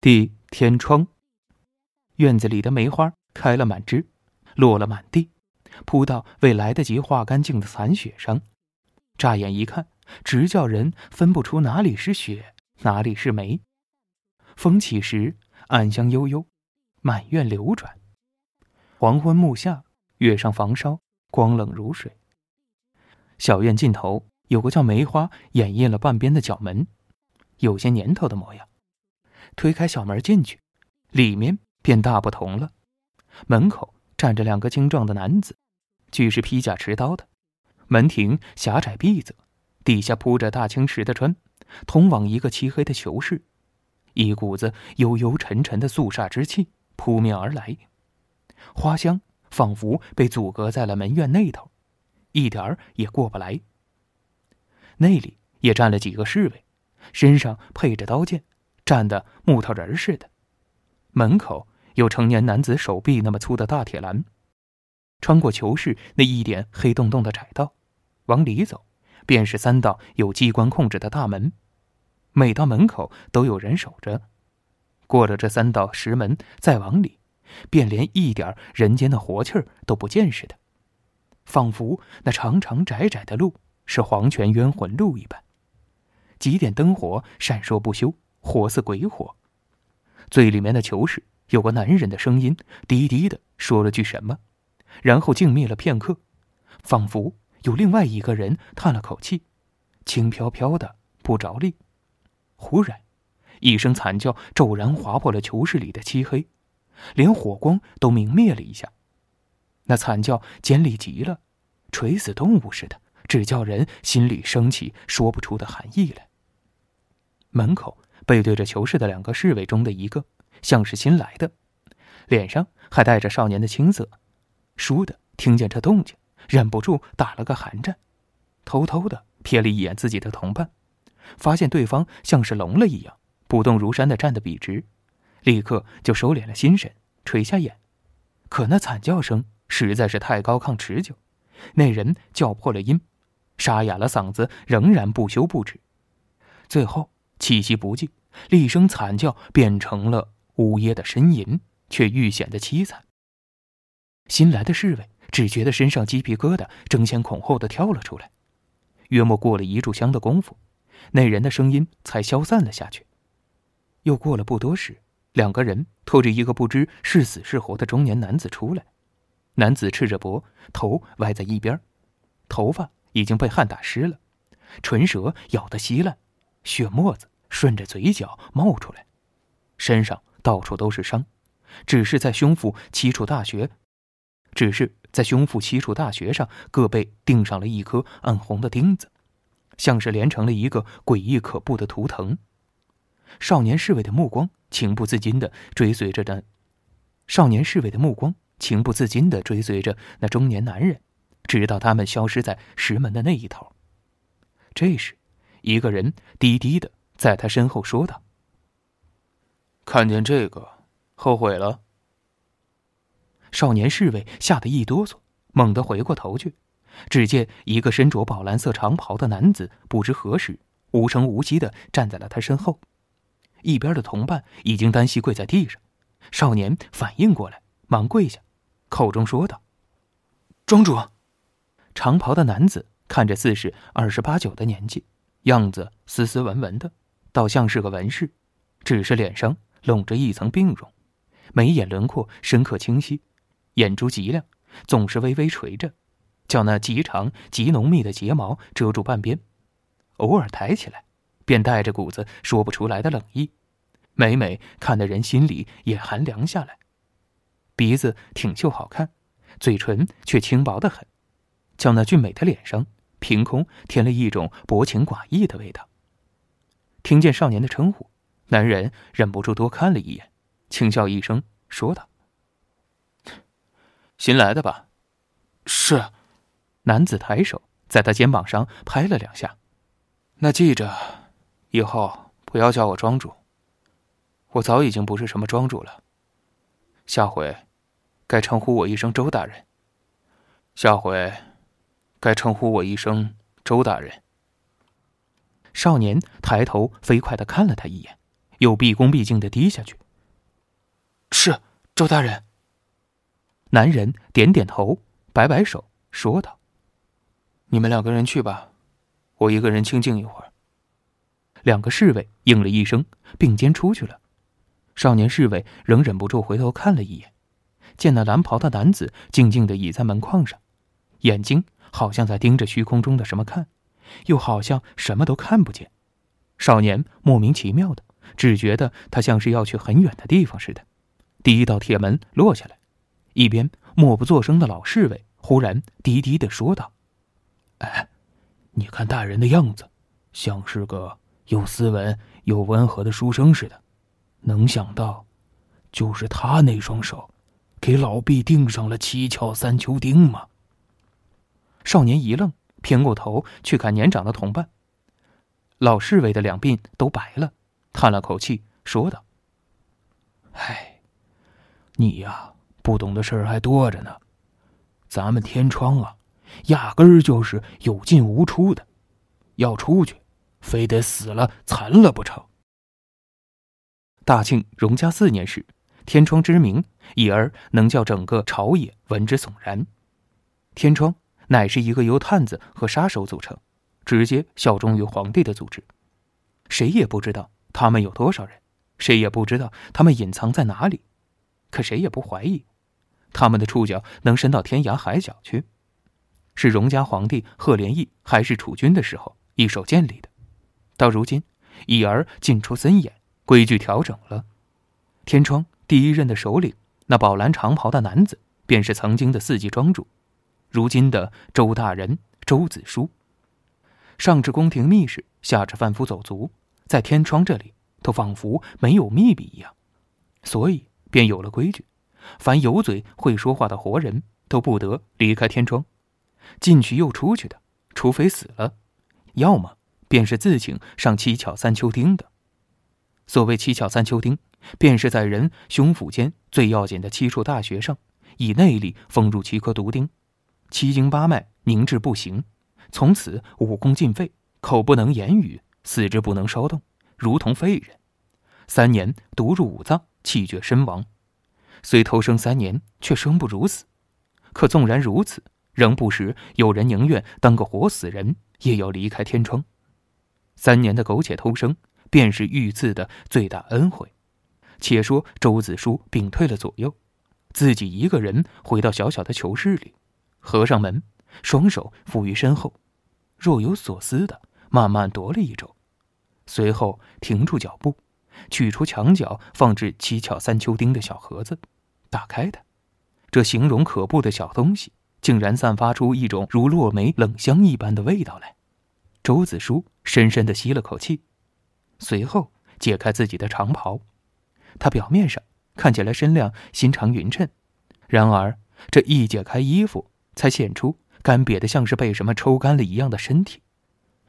地天窗。院子里的梅花开了满枝，落了满地，铺到未来得及化干净的残雪上。乍眼一看，直叫人分不出哪里是雪，哪里是梅。风起时，暗香悠悠，满院流转。黄昏暮下，月上房梢，光冷如水。小院尽头有个叫梅花掩映了半边的角门，有些年头的模样。推开小门进去，里面便大不同了。门口站着两个精壮的男子，俱是披甲持刀的。门庭狭窄闭塞，底下铺着大青石的砖，通往一个漆黑的囚室。一股子幽幽沉沉的肃杀之气扑面而来，花香仿佛被阻隔在了门院那头，一点儿也过不来。那里也站了几个侍卫，身上配着刀剑，站得木头人似的。门口有成年男子手臂那么粗的大铁栏，穿过囚室那一点黑洞洞的窄道。往里走，便是三道有机关控制的大门，每道门口都有人守着。过了这三道石门，再往里，便连一点人间的活气儿都不见似的，仿佛那长长窄窄的路是黄泉冤魂路一般。几点灯火闪烁不休，火似鬼火。最里面的囚室有个男人的声音低低的说了句什么，然后静谧了片刻，仿佛。有另外一个人叹了口气，轻飘飘的不着力。忽然，一声惨叫骤然划破了囚室里的漆黑，连火光都明灭了一下。那惨叫尖利极了，垂死动物似的，只叫人心里升起说不出的寒意来。门口背对着囚室的两个侍卫中的一个，像是新来的，脸上还带着少年的青涩。倏地听见这动静。忍不住打了个寒战，偷偷的瞥了一眼自己的同伴，发现对方像是聋了一样，不动如山的站得笔直，立刻就收敛了心神，垂下眼。可那惨叫声实在是太高亢持久，那人叫破了音，沙哑了嗓子，仍然不休不止。最后气息不济，厉声惨叫变成了呜咽的呻吟，却愈显得凄惨。新来的侍卫。只觉得身上鸡皮疙瘩争先恐后的跳了出来。约莫过了一炷香的功夫，那人的声音才消散了下去。又过了不多时，两个人拖着一个不知是死是活的中年男子出来。男子赤着脖，头歪在一边，头发已经被汗打湿了，唇舌咬得稀烂，血沫子顺着嘴角冒出来，身上到处都是伤，只是在胸腹七处大穴。只是在胸腹七处大穴上各被钉上了一颗暗红的钉子，像是连成了一个诡异可怖的图腾。少年侍卫的目光情不自禁的追随着那少年侍卫的目光情不自禁的追随着那中年男人，直到他们消失在石门的那一头。这时，一个人低低的在他身后说道：“看见这个，后悔了。”少年侍卫吓得一哆嗦，猛地回过头去，只见一个身着宝蓝色长袍的男子，不知何时无声无息的站在了他身后。一边的同伴已经单膝跪在地上，少年反应过来，忙跪下，口中说道：“庄主。”长袍的男子看着似是二十八九的年纪，样子斯斯文文的，倒像是个文士，只是脸上笼着一层病容，眉眼轮廓深刻清晰。眼珠极亮，总是微微垂着，叫那极长极浓密的睫毛遮住半边，偶尔抬起来，便带着股子说不出来的冷意，每每看得人心里也寒凉下来。鼻子挺秀好看，嘴唇却轻薄的很，叫那俊美的脸上凭空添了一种薄情寡义的味道。听见少年的称呼，男人忍不住多看了一眼，轻笑一声，说道。新来的吧？是。男子抬手在他肩膀上拍了两下。那记着，以后不要叫我庄主。我早已经不是什么庄主了。下回，该称呼我一声周大人。下回，该称呼我一声周大人。少年抬头飞快的看了他一眼，又毕恭毕敬的低下去。是周大人。男人点点头，摆摆手，说道：“你们两个人去吧，我一个人清静一会儿。”两个侍卫应了一声，并肩出去了。少年侍卫仍忍不住回头看了一眼，见那蓝袍的男子静静的倚在门框上，眼睛好像在盯着虚空中的什么看，又好像什么都看不见。少年莫名其妙的，只觉得他像是要去很远的地方似的。第一道铁门落下来，一边默不作声的老侍卫忽然低低的说道：“哎，你看大人的样子，像是个又斯文又温和的书生似的，能想到，就是他那双手，给老毕钉上了七窍三秋钉吗？”少年一愣，偏过头去看年长的同伴。老侍卫的两鬓都白了，叹了口气，说道：“唉，你呀，不懂的事儿还多着呢。咱们天窗啊，压根儿就是有进无出的，要出去，非得死了残了不成。”大庆荣嘉四年时，天窗之名，已而能叫整个朝野闻之悚然。天窗乃是一个由探子和杀手组成。直接效忠于皇帝的组织，谁也不知道他们有多少人，谁也不知道他们隐藏在哪里，可谁也不怀疑，他们的触角能伸到天涯海角去。是荣家皇帝赫连义还是储君的时候一手建立的，到如今已而进出森严，规矩调整了。天窗第一任的首领，那宝蓝长袍的男子，便是曾经的四季庄主，如今的周大人周子舒。上至宫廷密室，下至贩夫走卒，在天窗这里都仿佛没有秘密一样，所以便有了规矩：凡有嘴会说话的活人都不得离开天窗，进去又出去的，除非死了，要么便是自请上七巧三秋钉的。所谓七巧三秋钉，便是在人胸腹间最要紧的七处大穴上，以内力封入七颗毒钉，七经八脉凝滞不行。从此武功尽废，口不能言语，四肢不能稍动，如同废人。三年毒入五脏，气绝身亡。虽偷生三年，却生不如死。可纵然如此，仍不时有人宁愿当个活死人，也要离开天窗。三年的苟且偷生，便是遇刺的最大恩惠。且说周子舒屏退了左右，自己一个人回到小小的囚室里，合上门。双手负于身后，若有所思的慢慢踱了一周，随后停住脚步，取出墙角放置七巧三秋钉的小盒子，打开它。这形容可怖的小东西，竟然散发出一种如落梅冷香一般的味道来。周子舒深深的吸了口气，随后解开自己的长袍。他表面上看起来身量心肠匀称，然而这一解开衣服，才显出。干瘪的像是被什么抽干了一样的身体，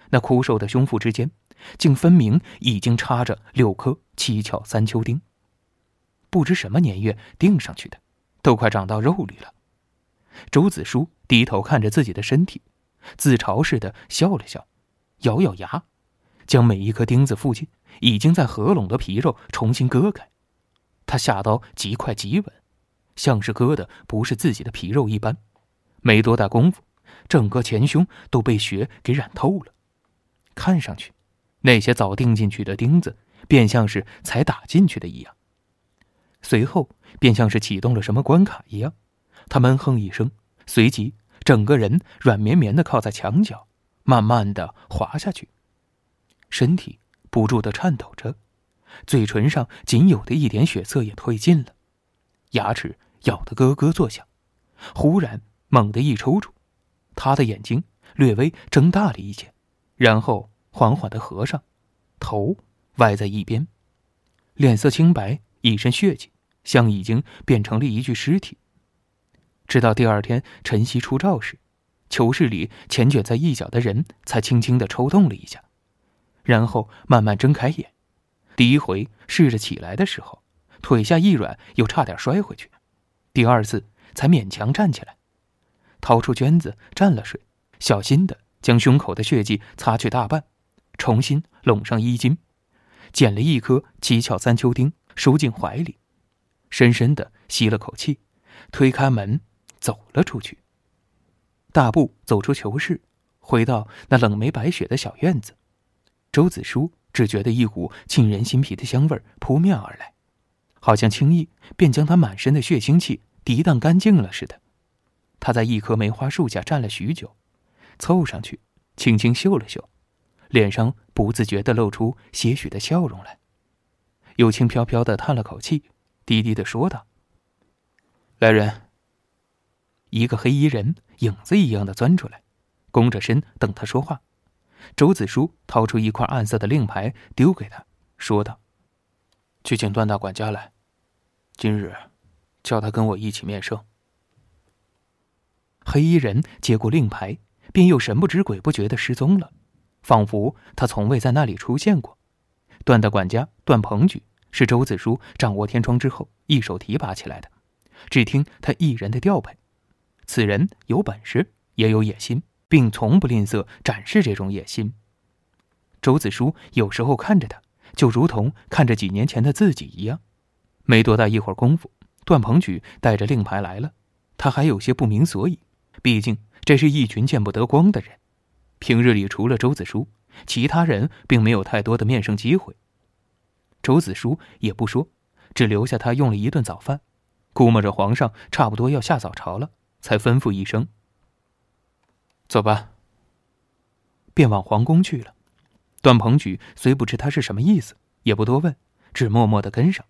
那枯瘦的胸腹之间，竟分明已经插着六颗七巧三秋钉。不知什么年月钉上去的，都快长到肉里了。周子舒低头看着自己的身体，自嘲似的笑了笑，咬咬牙，将每一颗钉子附近已经在合拢的皮肉重新割开。他下刀极快极稳，像是割的不是自己的皮肉一般。没多大功夫。整个前胸都被血给染透了，看上去，那些早钉进去的钉子，便像是才打进去的一样。随后，便像是启动了什么关卡一样，他闷哼一声，随即整个人软绵绵的靠在墙角，慢慢的滑下去，身体不住的颤抖着，嘴唇上仅有的一点血色也褪尽了，牙齿咬得咯咯作响，忽然猛地一抽搐。他的眼睛略微睁大了一些，然后缓缓的合上，头歪在一边，脸色清白，一身血迹，像已经变成了一具尸体。直到第二天晨曦出照时，囚室里蜷卷在一角的人才轻轻的抽动了一下，然后慢慢睁开眼。第一回试着起来的时候，腿下一软，又差点摔回去；第二次才勉强站起来。掏出绢子蘸了水，小心的将胸口的血迹擦去大半，重新拢上衣襟，捡了一颗七窍三秋丁，收进怀里，深深的吸了口气，推开门走了出去。大步走出囚室，回到那冷梅白雪的小院子，周子舒只觉得一股沁人心脾的香味扑面而来，好像轻易便将他满身的血腥气涤荡干净了似的。他在一棵梅花树下站了许久，凑上去，轻轻嗅了嗅，脸上不自觉地露出些许的笑容来，又轻飘飘地叹了口气，低低地说道：“来人。”一个黑衣人影子一样的钻出来，弓着身等他说话。周子舒掏出一块暗色的令牌，丢给他，说道：“去请段大管家来，今日叫他跟我一起面圣。”黑衣人接过令牌，便又神不知鬼不觉的失踪了，仿佛他从未在那里出现过。段大管家段鹏举是周子舒掌握天窗之后一手提拔起来的，只听他一人的调配。此人有本事，也有野心，并从不吝啬展示这种野心。周子舒有时候看着他，就如同看着几年前的自己一样。没多大一会儿功夫，段鹏举带着令牌来了，他还有些不明所以。毕竟这是一群见不得光的人，平日里除了周子舒，其他人并没有太多的面圣机会。周子舒也不说，只留下他用了一顿早饭，估摸着皇上差不多要下早朝了。才吩咐一声：“走吧。”便往皇宫去了。段鹏举虽不知他是什么意思，也不多问，只默默的跟上。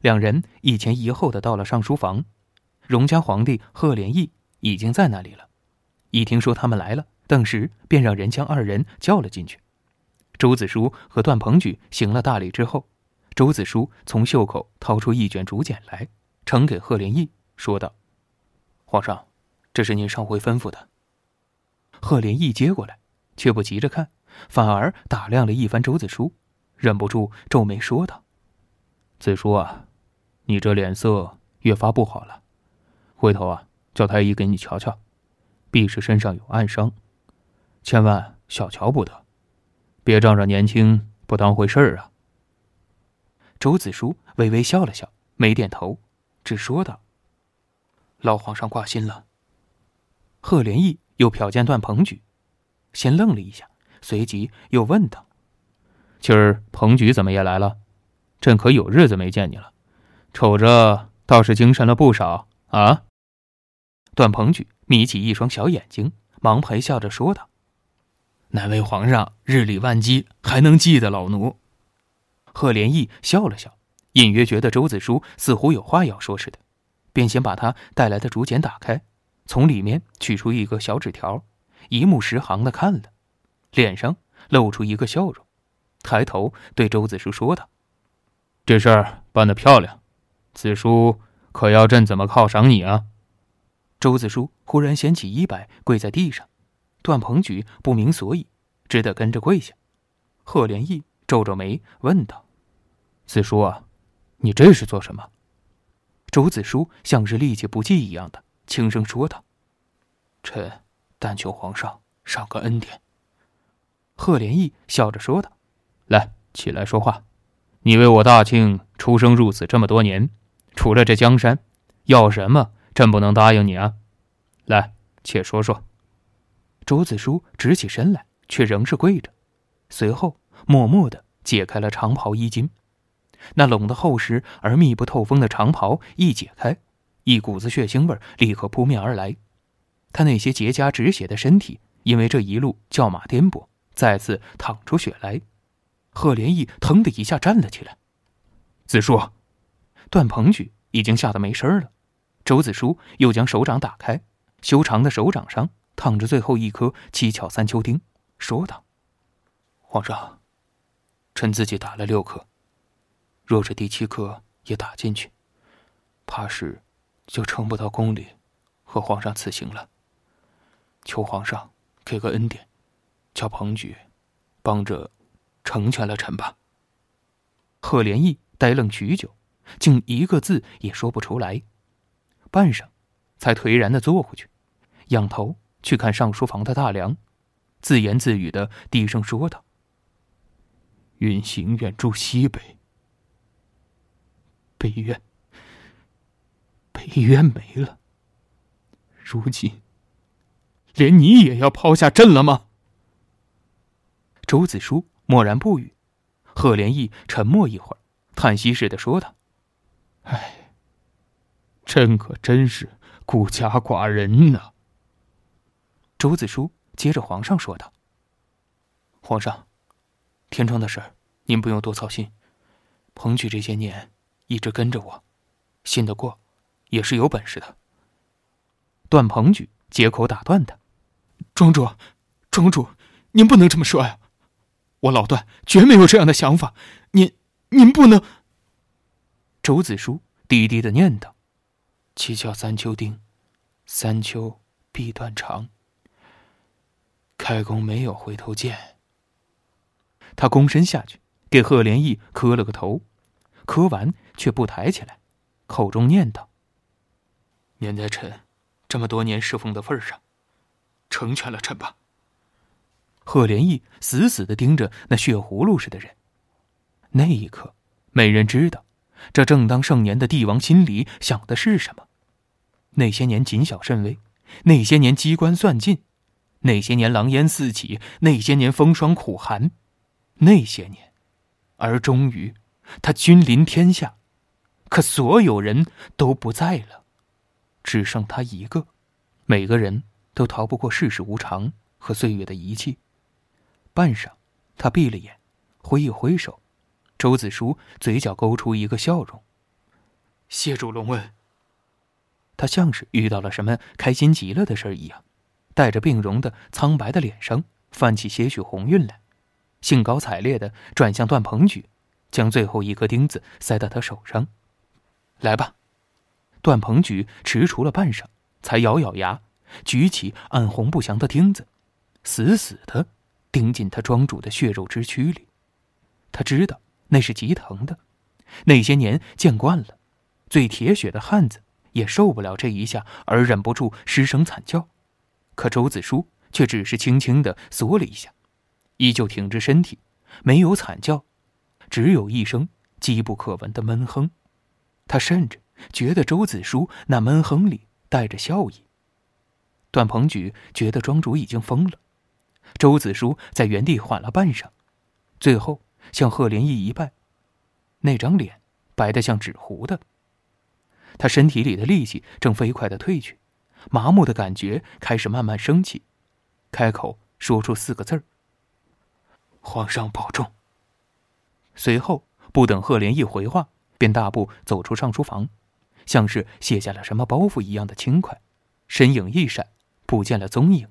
两人一前一后的到了上书房，荣家皇帝贺连义已经在那里了。一听说他们来了，顿时便让人将二人叫了进去。周子舒和段鹏举行了大礼之后，周子舒从袖口掏出一卷竹简来，呈给贺连义，说道。皇上，这是您上回吩咐的。贺连义接过来，却不急着看，反而打量了一番周子舒，忍不住皱眉说道：“子舒啊，你这脸色越发不好了，回头啊，叫太医给你瞧瞧，必是身上有暗伤，千万小瞧不得，别仗着年轻不当回事儿啊。”周子舒微微笑了笑，没点头，只说道。老皇上挂心了。贺连义又瞟见段鹏举，先愣了一下，随即又问道：“今儿鹏举怎么也来了？朕可有日子没见你了，瞅着倒是精神了不少啊。”段鹏举眯起一双小眼睛，忙陪笑着说道：“哪位皇上日理万机，还能记得老奴？”贺连义笑了笑，隐约觉得周子舒似乎有话要说似的。便先把他带来的竹简打开，从里面取出一个小纸条，一目十行的看了，脸上露出一个笑容，抬头对周子舒说道：“这事儿办得漂亮，子舒可要朕怎么犒赏你啊？”周子舒忽然掀起衣摆，跪在地上，段鹏举不明所以，只得跟着跪下。贺连义皱皱眉问道：“子舒啊，你这是做什么？”周子舒像是力气不济一样的轻声说道：“臣但求皇上赏个恩典。”贺连义笑着说道：“来，起来说话。你为我大庆出生入死这么多年，除了这江山，要什么？朕不能答应你啊！来，且说说。”周子舒直起身来，却仍是跪着，随后默默的解开了长袍衣襟。那拢得厚实而密不透风的长袍一解开，一股子血腥味立刻扑面而来。他那些结痂止血的身体，因为这一路叫马颠簸，再次淌出血来。贺连义腾的一下站了起来。子舒，段鹏举已经吓得没声了。周子舒又将手掌打开，修长的手掌上烫着最后一颗七巧三秋钉，说道：“皇上，臣自己打了六颗。”若是第七颗也打进去，怕是就撑不到宫里和皇上辞行了。求皇上给个恩典，叫彭举帮着成全了臣吧。贺连义呆愣许久，竟一个字也说不出来，半晌，才颓然的坐回去，仰头去看上书房的大梁，自言自语的低声说道：“云行远住西北。北渊，北渊没了。如今，连你也要抛下朕了吗？周子舒默然不语，贺连义沉默一会儿，叹息似的说道：“唉，朕可真是孤家寡人呐。”周子舒接着皇上说道：“皇上，天窗的事儿，您不用多操心。彭举这些年一直跟着我，信得过，也是有本事的。”段鹏举接口打断他：“庄主，庄主，您不能这么说呀！我老段绝没有这样的想法，您，您不能。”周子舒低低的念叨：“七窍三秋丁，三秋必断肠。开弓没有回头箭。”他躬身下去，给贺连义磕了个头，磕完却不抬起来，口中念叨：“念在臣。”这么多年侍奉的份上，成全了臣吧。贺连义死死的盯着那血葫芦似的人。那一刻，没人知道，这正当盛年的帝王心里想的是什么。那些年谨小慎微，那些年机关算尽，那些年狼烟四起，那些年风霜苦寒，那些年，而终于，他君临天下，可所有人都不在了。只剩他一个，每个人都逃不过世事无常和岁月的遗弃。半晌，他闭了眼，挥一挥手，周子舒嘴角勾出一个笑容：“谢主隆恩。”他像是遇到了什么开心极了的事儿一样，带着病容的苍白的脸上泛起些许红晕来，兴高采烈的转向段鹏举，将最后一颗钉子塞到他手上：“来吧。”段鹏举踟蹰了半晌，才咬咬牙，举起暗红不祥的钉子，死死的钉进他庄主的血肉之躯里。他知道那是极疼的，那些年见惯了，最铁血的汉子也受不了这一下而忍不住失声惨叫。可周子舒却只是轻轻的缩了一下，依旧挺直身体，没有惨叫，只有一声机不可闻的闷哼。他甚至。觉得周子舒那闷哼里带着笑意。段鹏举觉得庄主已经疯了。周子舒在原地缓了半晌，最后向贺连义一拜，那张脸白得像纸糊的。他身体里的力气正飞快的退去，麻木的感觉开始慢慢升起，开口说出四个字儿：“皇上保重。”随后不等贺连义回话，便大步走出上书房。像是卸下了什么包袱一样的轻快，身影一闪，不见了踪影。